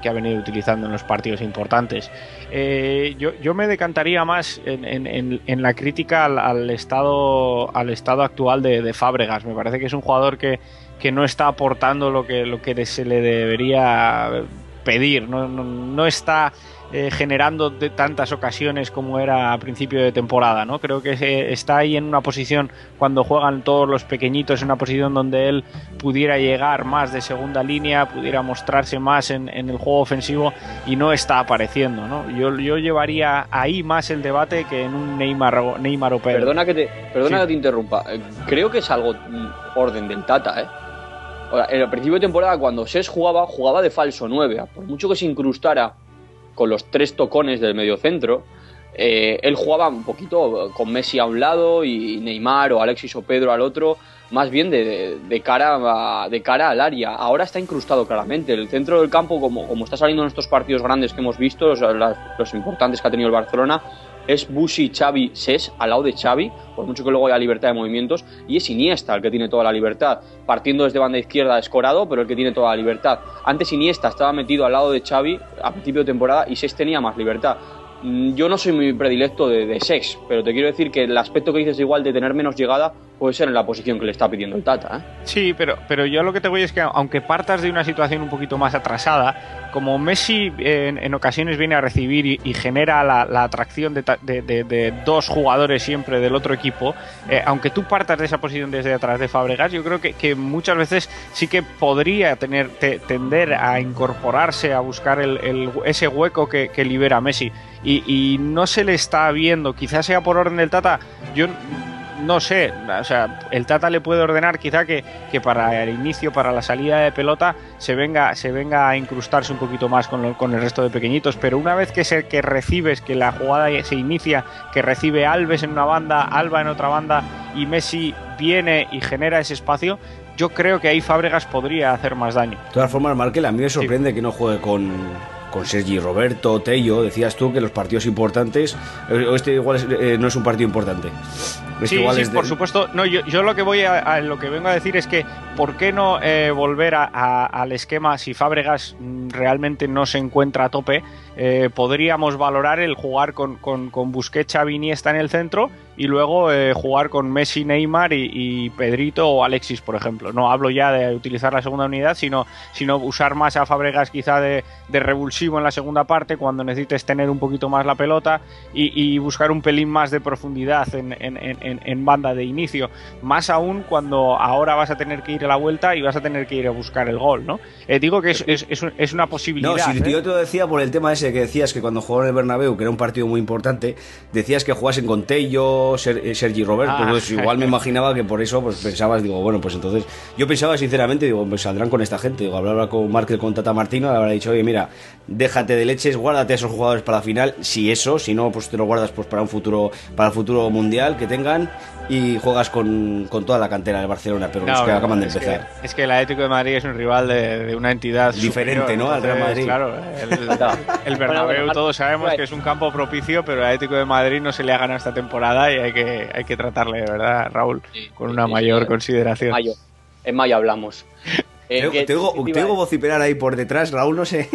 que ha venido utilizando en los partidos importantes. Eh, yo, me decantaría más en, la crítica al, estado, al estado actual de, Fábregas. Me parece que es un jugador que, que no está aportando lo que, lo que se le debería pedir. no, no está eh, generando de tantas ocasiones como era a principio de temporada, ¿no? Creo que está ahí en una posición cuando juegan todos los pequeñitos, en una posición donde él pudiera llegar más de segunda línea, pudiera mostrarse más en, el juego ofensivo y no está apareciendo, ¿no? Yo, yo llevaría ahí más el debate que en un Neymar, Neymar o Pedro. Perdona que te, perdona que te interrumpa. Eh, creo que es algo mm, orden del Tata, ¿eh? en el principio de temporada, cuando Ses jugaba, jugaba de falso 9. Por mucho que se incrustara con los tres tocones del mediocentro, eh, él jugaba un poquito con Messi a un lado y Neymar o Alexis o Pedro al otro, más bien de, cara, de cara al área. Ahora está incrustado claramente. El centro del campo, como, como está saliendo en estos partidos grandes que hemos visto, los importantes que ha tenido el Barcelona, es Bushi, Xavi, Ses al lado de Xavi, por mucho que luego haya libertad de movimientos, y es Iniesta el que tiene toda la libertad. Partiendo desde banda izquierda escorado, pero el que tiene toda la libertad. Antes Iniesta estaba metido al lado de Xavi a principio de temporada y Ses tenía más libertad. Mm, yo no soy muy predilecto de, de Sex, pero te quiero decir que el aspecto que dices igual de tener menos llegada puede ser en la posición que le está pidiendo el Tata. ¿eh? Sí, pero, pero yo lo que te voy es que aunque partas de una situación un poquito más atrasada, como Messi en, ocasiones viene a recibir y, genera la, atracción de, dos jugadores siempre del otro equipo, eh, aunque tú partas de esa posición desde atrás de Fabregas, yo creo que, muchas veces sí que podría tener, tender a incorporarse, a buscar el, ese hueco que, libera Messi. Y, y no se le está viendo, quizás sea por orden del Tata, yo no sé, o sea, el Tata le puede ordenar quizá que, para el inicio, para la salida de pelota, se venga, se venga a incrustarse un poquito más con, con el resto de pequeñitos, pero una vez que, se, que recibes, que la jugada se inicia, que recibe Alves en una banda, Alba en otra banda y Messi viene y genera ese espacio, yo creo que ahí Fábregas podría hacer más daño. De todas formas, Markel, a mí me sorprende que no juegue con con Sergi Roberto, Tello, decías tú que los partidos importantes, eh, este igual eh, no es un partido importante. Este sí, sí por supuesto. No, yo, yo, lo que voy a, lo que vengo a decir es que ¿por qué no eh, volver al esquema si Fábregas mm, realmente no se encuentra a tope? Podríamos valorar el jugar con, con, con Busquets, Xavi, Iniesta en el centro y luego eh, jugar con Messi, Neymar y, Pedrito o Alexis, por ejemplo. No hablo ya de utilizar la segunda unidad, sino, sino usar más a Fabregas quizá de, revulsivo en la segunda parte cuando necesites tener un poquito más la pelota y, buscar un pelín más de profundidad en, banda de inicio. Más aún cuando ahora vas a tener que ir a la vuelta y vas a tener que ir a buscar el gol, ¿no? Eh, digo que es, es, una posibilidad. No, si ¿eh? yo te lo decía por el tema ese que decías que cuando jugaron el Bernabéu, que era un partido muy importante, decías que jugasen con Tello, eh, Sergi Roberto, ah. pues igual me imaginaba que por eso pues pensabas, digo, bueno, pues entonces yo pensaba sinceramente, digo, pues saldrán con esta gente, digo, hablaba con Márquez, con Tata Martino, le habrá dicho, oye, mira, déjate de leches, guárdate a esos jugadores para la final, si eso, si no, pues te lo guardas pues para un futuro, para el futuro mundial que tengan y juegas con, toda la cantera de Barcelona, pero los que acaban de empezar. es que el Atlético de Madrid es un rival de, una entidad diferente, ¿no? Al Real Madrid. Claro, el, Bernabéu todos sabemos que es un campo propicio, pero el Atlético de Madrid no se le ha ganado esta temporada y hay que, hay que tratarle, de verdad, Raúl, con una mayor consideración. En mayo, en mayo hablamos. Eh, te, oigo, vociferar ahí por detrás, Raúl, no sé.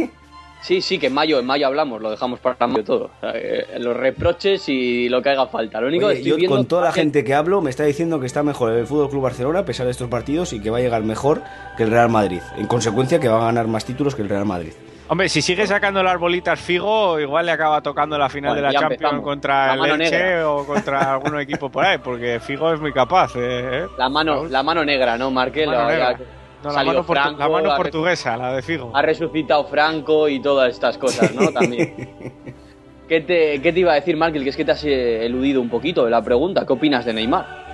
Sí, sí, que en mayo, en mayo hablamos, lo dejamos para mayo todo. Eh, los reproches y lo que haga falta. Lo único yo con toda la gente que hablo me está diciendo que está mejor el Fútbol Club Barcelona a pesar de estos partidos y que va a llegar mejor que el Real Madrid. En consecuencia, que va a ganar más títulos que el Real Madrid. Hombre, si sigue sacando las bolitas Figo, igual le acaba tocando la final de la Champions contra el Elche o contra algún equipo por ahí, porque Figo es muy capaz. ¿eh? La mano, la mano negra, ¿no, Marquelo? la, mano, portuguesa, la de Figo. Ha resucitado Franco y todas estas cosas, ¿no? También. ¿Qué te, ¿Qué te iba a decir, Markel? Que es que te has eh, eludido un poquito de la pregunta. ¿Qué opinas de Neymar?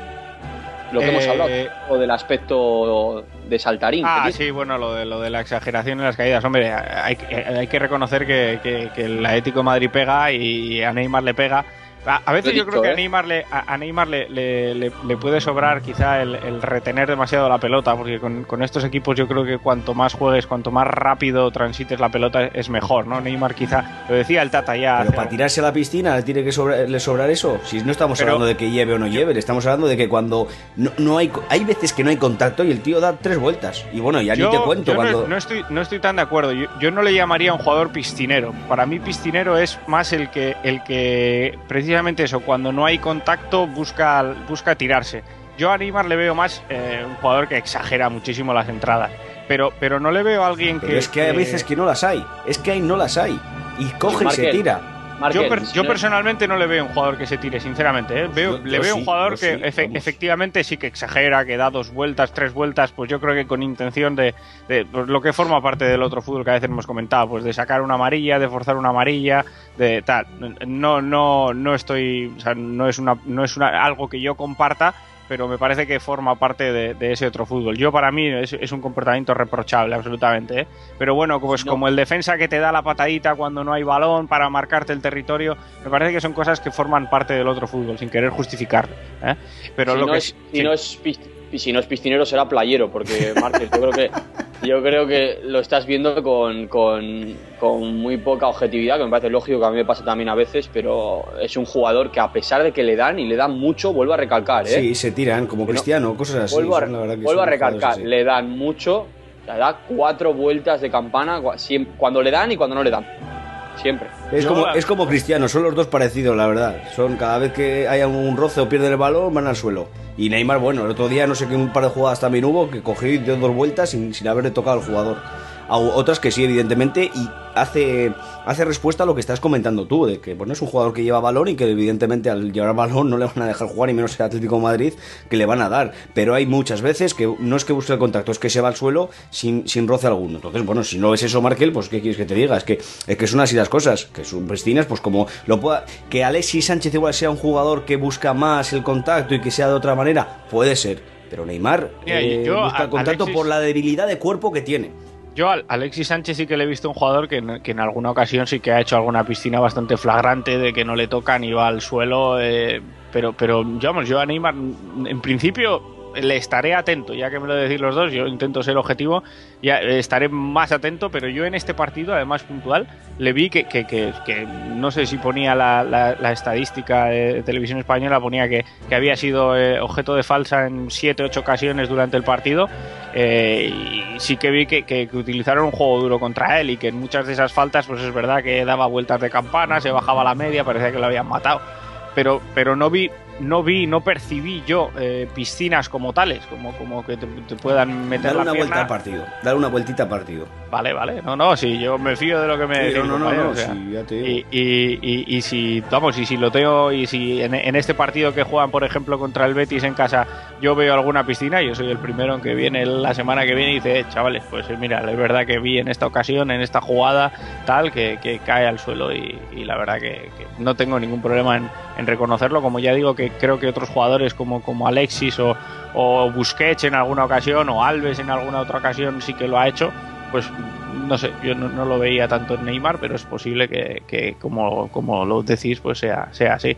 Lo que hemos Eh, hablado, o del aspecto de saltarín. Ah, sí, bueno, lo de, lo de la exageración en las caídas. Hombre, hay, que- hay que reconocer que, que- que el Atlético Madrid pega y a Neymar le pega. A, a veces yo creo que a ¿eh? Neymar, le, a, a Neymar le, le- le- le puede sobrar quizá el, el retener demasiado la pelota, porque con, con estos equipos yo creo que cuanto más juegues, cuanto más rápido transites la pelota es mejor, ¿no? Neymar quizá, lo decía el Tata ya. Pero hace para tirarse a la piscina le tiene que sobra- le sobrar eso. Si no estamos Pero- hablando de que lleve o no lleve, le estamos hablando de que cuando no, no hay co- hay veces que no hay contacto y el tío da tres vueltas. Y bueno, ya yo, ni te cuento yo no- cuando no, estoy, no estoy tan de acuerdo. Yo, yo no le llamaría un jugador piscinero. Para mí piscinero es más el que, el que precisamente eso, cuando no hay contacto busca, busca tirarse. Yo a Neymar le veo más eh, un jugador que exagera muchísimo las entradas. Pero, pero no le veo a alguien Pero que... es que hay veces que no las hay. Es que ahí no las hay. Y coge y se tira. Yo, per- yo personalmente no le veo un jugador que se tire, sinceramente. ¿eh? Veo, Yo- le veo sí, un jugador que sí, efe- vamos. efectivamente sí que exagera, que da dos vueltas, tres vueltas, pues yo creo que con intención de, de- pues lo que forma parte del otro fútbol que a veces hemos comentado, pues de sacar una amarilla, de forzar una amarilla, de tal. No, no, no estoy, o sea, no es una, no es una, algo que yo comparta, pero me parece que forma parte de, de ese otro fútbol. Yo para mí es, es un comportamiento reprochable, absolutamente. ¿eh? Pero bueno, pues No. como el defensa que te da la patadita cuando no hay balón para marcarte el territorio, me parece que son cosas que forman parte del otro fútbol, sin querer justificarlo. ¿eh? Pero si, lo no que es, sí- si, sí. no es pis- si no es piscinero será playero, porque Márquez, yo creo que yo creo que lo estás viendo con, con, con muy poca objetividad, que me parece lógico que a mí me pasa también a veces, pero es un jugador que a pesar de que le dan y le dan mucho, vuelvo a recalcar, ¿eh? Sí, se tiran como no- Cristiano, cosas así. vuelvo a, son la verdad que vuelvo a recalcar, le dan mucho, le da cuatro vueltas de campana cuando le dan y cuando no le dan. Siempre. Es Yo- como, es como Cristiano, son los dos parecidos, la verdad. Son cada vez que hay un roce o pierde el balón, van al suelo. Y Neymar, bueno, el otro día no sé qué un par de jugadas también hubo que cogió y dio dos vueltas sin, sin haberle tocado al jugador. A otras que sí, evidentemente, y hace, hace respuesta a lo que estás comentando tú, de que bueno, es un jugador que lleva balón y que evidentemente al llevar balón no le van a dejar jugar, y menos el Atlético de Madrid, que le van a dar. Pero hay muchas veces que no es que busque el contacto, es que se va al suelo sin, sin roce alguno. Entonces, bueno, si no es eso, Markel, pues ¿qué quieres que te diga? Es que, es que son así las cosas, que son pristinas, pues como lo pueda... Que Alexis Sánchez igual sea un jugador que busca más el contacto y que sea de otra manera, puede ser. Pero Neymar eh, yo busca el contacto Alexis- por la debilidad de cuerpo que tiene. Yo al Alexis Sánchez sí que le he visto un jugador que, en- alguna ocasión sí que ha hecho alguna piscina bastante flagrante de que no le tocan y va al suelo. eh, pero, pero vamos, yo a Neymar en principio le estaré atento, ya que me lo decís los dos, yo intento ser objetivo, ya eh, estaré más atento, pero yo en este partido, además puntual, le vi que, que, que- que no sé si ponía la, la- estadística de televisión española, ponía que, había sido eh, objeto de falsa en 7 ocho ocasiones durante el partido. eh, y sí que vi que utilizaron un juego duro contra él y que en muchas de esas faltas, pues es verdad que daba vueltas de campana, se bajaba la media, parecía que lo habían matado. Pero, pero no vi, no vi, no percibí yo eh, piscinas como tales, como, como que te, te puedan meter la una vuelta pierna. al partido. Dale una vueltita al partido. Vale, vale. No, no, si yo me fío de lo que me Sí, decís, no, no, no, compañero, no, o sea, sí, ya te digo. y, y, y, y si, vamos, y si lo tengo, y si en, en este partido que juegan, por ejemplo, contra el Betis en casa, yo veo alguna piscina, yo soy el primero en que viene la semana que viene y dice, "Eh, chavales, pues eh, mira, es verdad que vi en esta ocasión, en esta jugada, tal, que, que cae al suelo y, y la verdad que, que no tengo ningún problema en, en reconocerlo, como ya digo, que creo que otros jugadores como, como Alexis o, o Busquets en alguna ocasión, o Alves en alguna otra ocasión sí que lo ha hecho, pues no sé, yo no, lo veía tanto en Neymar, pero es posible que, que como, como lo decís, pues sea, sea así.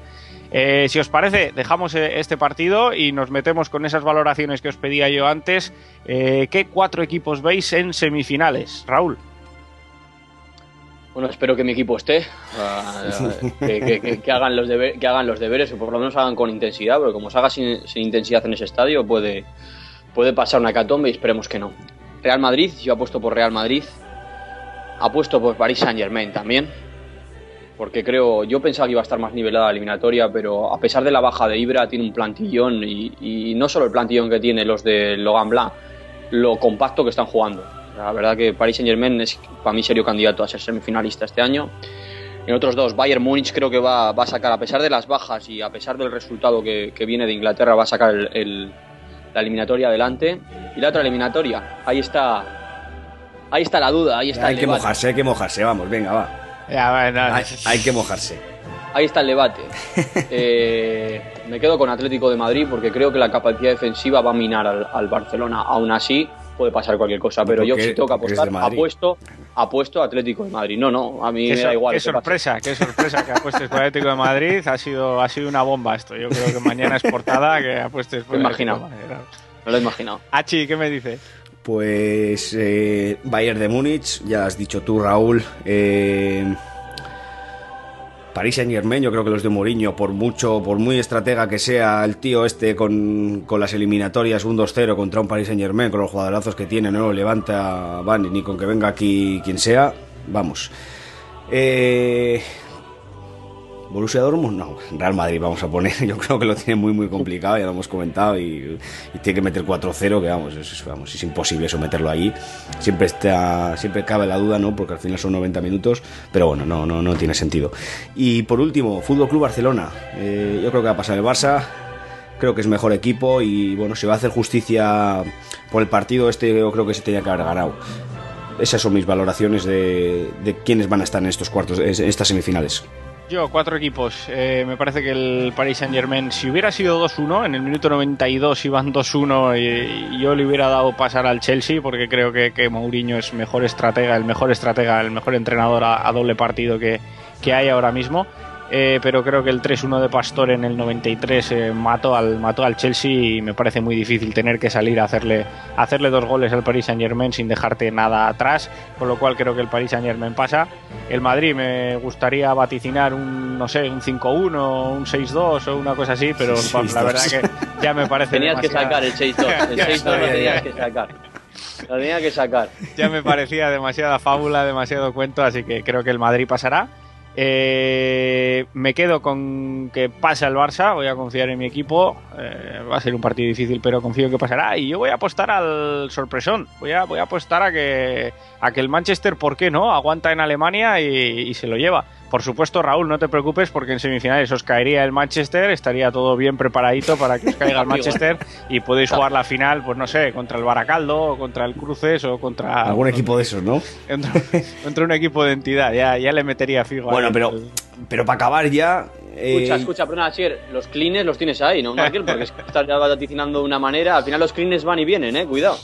Eh, si os parece, dejamos eh, este partido y nos metemos con esas valoraciones que os pedía yo antes. Eh, ¿Qué cuatro equipos veis en semifinales? Raúl. Bueno, espero que mi equipo esté, que, que- que- que hagan los que hagan los deberes, o por lo menos hagan con intensidad, porque como se haga sin, sin intensidad en ese estadio, puede, puede pasar una catombe y esperemos que no. Real Madrid, yo apuesto por Real Madrid, apuesto por Paris Saint Germain también, porque creo, yo pensaba que iba a estar más nivelada la eliminatoria, pero a pesar de la baja de Ibra, tiene un plantillón, y, y no solo el plantillón que tiene los de Logan Blanc, lo compacto que están jugando. La verdad que Paris Saint Germain es para mí serio candidato a ser semifinalista este año. En otros dos, Bayern Múnich creo que va, va a sacar, a pesar de las bajas y a pesar del resultado que, que viene de Inglaterra, va a sacar el- el- la eliminatoria adelante. Y la otra eliminatoria, ahí está, ahí está la duda, ahí está Hay el que debate. mojarse, hay que mojarse, vamos, venga, va. hay, que mojarse. Ahí está el debate. Eh, me quedo con Atlético de Madrid porque creo que la capacidad defensiva va a minar al, Barcelona. Aún así, puede pasar cualquier cosa, pero yo si tengo que apostar, apuesto, apuesto Atlético de Madrid. No, no, a mí me da igual. Qué sorpresa, qué sorpresa que apuestes por Atlético de Madrid. Ha sido, ha sido una bomba esto. Yo creo que mañana es portada que apuestes por Atlético de Madrid. No lo he imaginado. Achi, ¿qué me dices? Pues eh, Bayern de Múnich, ya has dicho tú, Raúl. Eh, París Saint Germain, yo creo que los de Mourinho, por mucho, por muy estratega que sea el tío este con, las eliminatorias un 2-0 contra un París Saint Germain, con los jugadorazos que tiene, no lo levanta Van ni con que venga aquí quien sea, vamos. Eh, Borussia Dortmund, no, Real Madrid vamos a poner, yo creo que lo tiene muy muy complicado, ya lo hemos comentado, y, tiene que meter 4-0, que vamos es, vamos, es imposible someterlo allí. Siempre está, siempre cabe la duda, ¿no? Porque al final son 90 minutos, pero bueno, no, no, no tiene sentido. Y por último, Fútbol Club Barcelona. Eh, yo creo que va a pasar el Barça, creo que es mejor equipo y bueno, se va a hacer justicia por el partido este, yo creo que se tenía que haber ganado. Esas son mis valoraciones de, de quiénes van a estar en estos cuartos, en estas semifinales. Yo, cuatro equipos. Eh, me parece que el Paris Saint Germain, si hubiera sido 2-1, en el minuto 92 iban 2-1 y, yo le hubiera dado pasar al Chelsea porque creo que, que Mourinho es mejor estratega, el mejor estratega, el mejor entrenador a, doble partido que, que hay ahora mismo. Eh, pero creo que el 3-1 de Pastor en el 93 eh, mató, al, mató al Chelsea y me parece muy difícil tener que salir a hacerle, hacerle dos goles al Paris Saint Germain sin dejarte nada atrás, con lo cual creo que el Paris Saint Germain pasa. El Madrid me gustaría vaticinar un, no sé, un 5-1, un 6-2 o una cosa así, pero la verdad que ya me parece... Tenías que sacar el 6-2, el 6-2 lo tenías que sacar. Lo tenía que sacar. Ya me parecía demasiada fábula, demasiado cuento, así que creo que el Madrid pasará. Eh, me quedo con que pasa el Barça, voy a confiar en mi equipo. Eh, va a ser un partido difícil, pero confío que pasará. Y yo voy a apostar al sorpresón. Voy a, voy a apostar a que, a que el Manchester, ¿por qué no? Aguanta en Alemania y se lo lleva. Por supuesto, Raúl, no te preocupes porque en semifinales os caería el Manchester, estaría todo bien preparadito para que os caiga el Manchester y podéis jugar la final, pues no sé, contra el Baracaldo, o contra el Cruces o contra... Algún equipo de esos, ¿no? Contra, un equipo de entidad, ya, ya le metería fijo. Bueno, pero, pero para acabar ya... Eh, escucha, escucha, pero nada, los clines los tienes ahí, ¿no, Porque estás ya vaticinando de una manera, al final los clines van y vienen, ¿eh? Cuidado.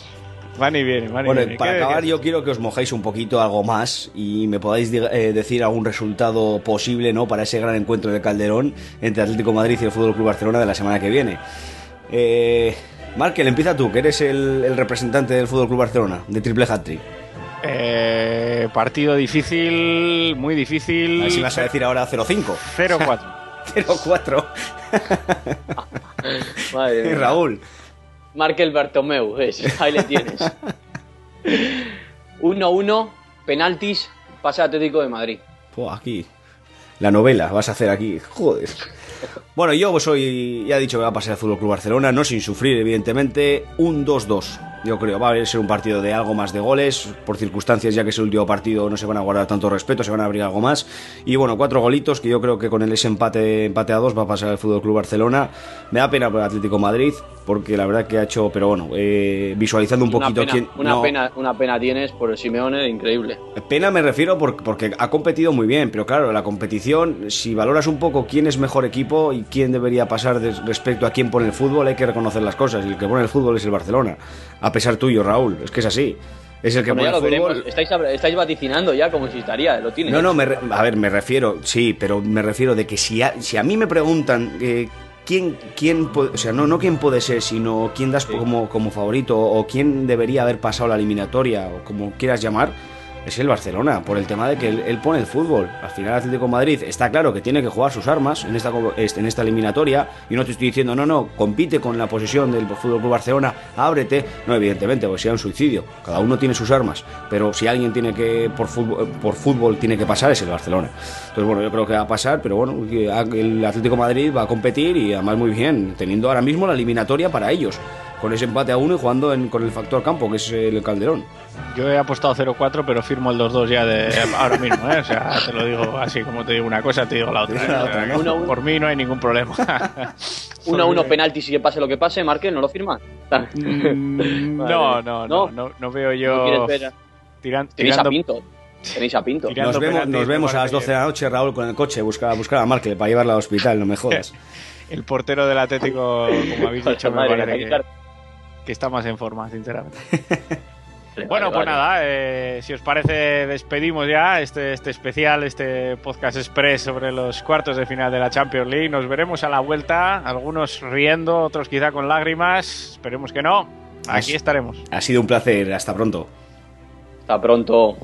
Van y vienen, van y bueno, para acabar yo quiero que os mojéis un poquito algo más y me podáis eh, decir algún resultado posible ¿no? para ese gran encuentro de Calderón entre Atlético Madrid y el Fútbol Club Barcelona de la semana que viene. Eh, Markel, empieza tú, que eres el, representante del Fútbol Club Barcelona, de Triple Hat eh, partido difícil, muy difícil. A ver si vas a decir ahora 0-5. 0-4. 0-4. Raúl. Markel Bartomeu, ahí le tienes. 1-1, penaltis, pase Atlético de Madrid. Pues aquí, la novela vas a hacer aquí, joder. Bueno, yo soy, ya he dicho que va a pasar al Fútbol Club Barcelona, no sin sufrir, evidentemente, un 2-2 yo creo. Va a ser un partido de algo más de goles, por circunstancias, ya que es el último partido, no se van a guardar tanto respeto, se van a abrir algo más. Y bueno, cuatro golitos, que yo creo que con el ese empate, empate a dos va a pasar el Fútbol Club Barcelona. Me da pena por el Atlético Madrid, porque la verdad que ha hecho, pero bueno, eh, visualizando un poquito una quién. Una, pena, una pena tienes por el Simeone, increíble. Pena me refiero porque, porque ha competido muy bien, pero claro, la competición, si valoras un poco quién es mejor equipo y quién debería pasar respecto a quién pone el fútbol, hay que reconocer las cosas. Y el que pone el fútbol es el Barcelona a pesar tuyo, Raúl. Es que es así. Es el que bueno, ya lo Veremos. Estáis, vaticinando ya como si estaría, lo tienes. No, no, a ver, me refiero, sí, pero me refiero de que si a, si a mí me preguntan eh, quién, quién o sea, no, no quién puede ser, sino quién das como, como favorito o quién debería haber pasado la eliminatoria o como quieras llamar es el Barcelona, por el tema de que él, pone el fútbol. Al final Atlético Madrid está claro que tiene que jugar sus armas en esta, en esta eliminatoria. Y no te estoy diciendo, no, no, compite con la posición del Fútbol Club Barcelona, ábrete. No, evidentemente, porque sea un suicidio. Cada uno tiene sus armas. Pero si alguien tiene que, por fútbol, por fútbol tiene que pasar, es el Barcelona. Entonces, bueno, yo creo que va a pasar, pero bueno, el Atlético Madrid va a competir y además muy bien, teniendo ahora mismo la eliminatoria para ellos con ese empate a uno y jugando con el factor campo, que es el Calderón. Yo he apostado 0-4, pero firmo el 2-2 ya de ahora mismo, ¿eh? O sea, te lo digo así como te digo una cosa, te digo la otra. ¿eh? Por mí no hay ningún problema. 1-1 penalti, si que pase lo que pase, Marque, ¿no lo firma? Mm, no, no, no, no, no, veo yo... ¿No? Tiran, tirando... a Pinto. Tenéis a Pinto. Nos vemos, nos vemos a las parece 12 de la noche, Raúl, con el coche, buscar, buscar a Markel para llevarla al hospital, no me jodas. El portero del Atlético, como habéis dicho, me parece que, que está más en forma, sinceramente. Bueno, vale, pues vale. nada, eh, si os parece, despedimos ya este, este especial, este podcast express sobre los cuartos de final de la Champions League. Nos veremos a la vuelta, algunos riendo, otros quizá con lágrimas. Esperemos que no. Aquí estaremos. Ha sido un placer, hasta pronto. Hasta pronto.